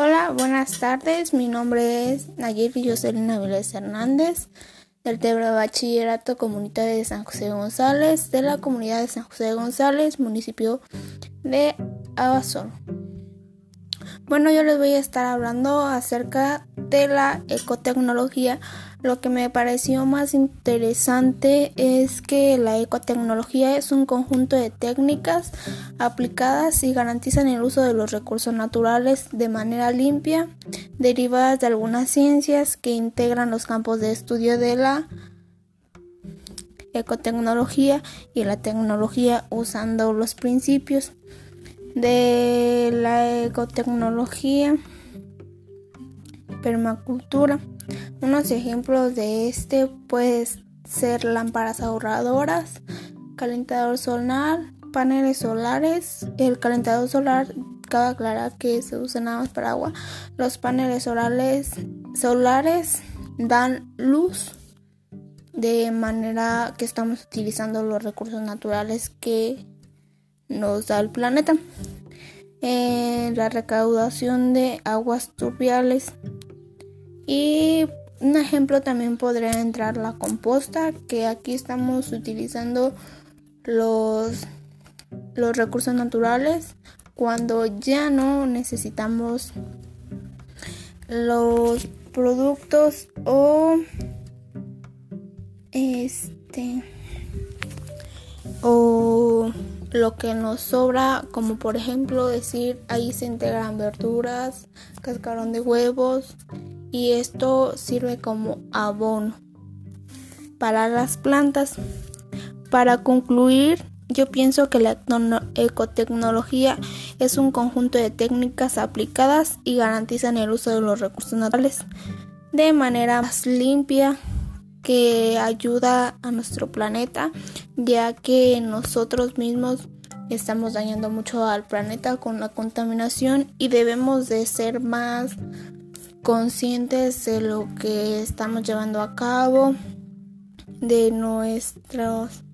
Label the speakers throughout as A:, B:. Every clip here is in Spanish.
A: Hola, buenas tardes. Mi nombre es Nayeli Jocelyn Vélez Hernández del Tebra Bachillerato Comunitario de San José González de la comunidad de San José González, municipio de Abasolo. Bueno, yo les voy a estar hablando acerca de la ecotecnología. Lo que me pareció más interesante es que la ecotecnología es un conjunto de técnicas aplicadas y garantizan el uso de los recursos naturales de manera limpia, derivadas de algunas ciencias que integran los campos de estudio de la ecotecnología y la tecnología usando los principios de la ecotecnología, permacultura. Unos ejemplos de este pueden ser lámparas ahorradoras, calentador solar, paneles solares. El calentador solar, cabe aclarar que se usa nada más para agua. Los paneles solares, solares dan luz de manera que estamos utilizando los recursos naturales que nos da el planeta. Eh, la recaudación de aguas turbiales y un ejemplo también podría entrar la composta que aquí estamos utilizando los los recursos naturales cuando ya no necesitamos los productos o este o lo que nos sobra, como por ejemplo decir ahí se integran verduras, cascarón de huevos y esto sirve como abono para las plantas. Para concluir, yo pienso que la ecotecnología es un conjunto de técnicas aplicadas y garantizan el uso de los recursos naturales de manera más limpia que ayuda a nuestro planeta, ya que nosotros mismos estamos dañando mucho al planeta con la contaminación y debemos de ser más conscientes de lo que estamos llevando a cabo, de nuestros...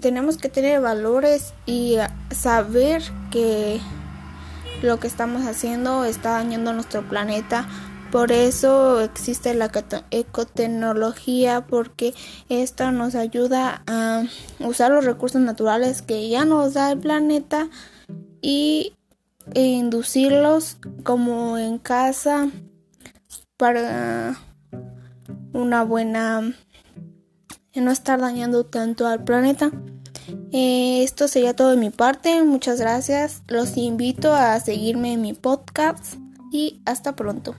A: Tenemos que tener valores y saber que lo que estamos haciendo está dañando nuestro planeta por eso existe la ecotecnología porque esto nos ayuda a usar los recursos naturales que ya nos da el planeta y inducirlos como en casa para una buena no estar dañando tanto al planeta. Eh, esto sería todo de mi parte. Muchas gracias. Los invito a seguirme en mi podcast y hasta pronto.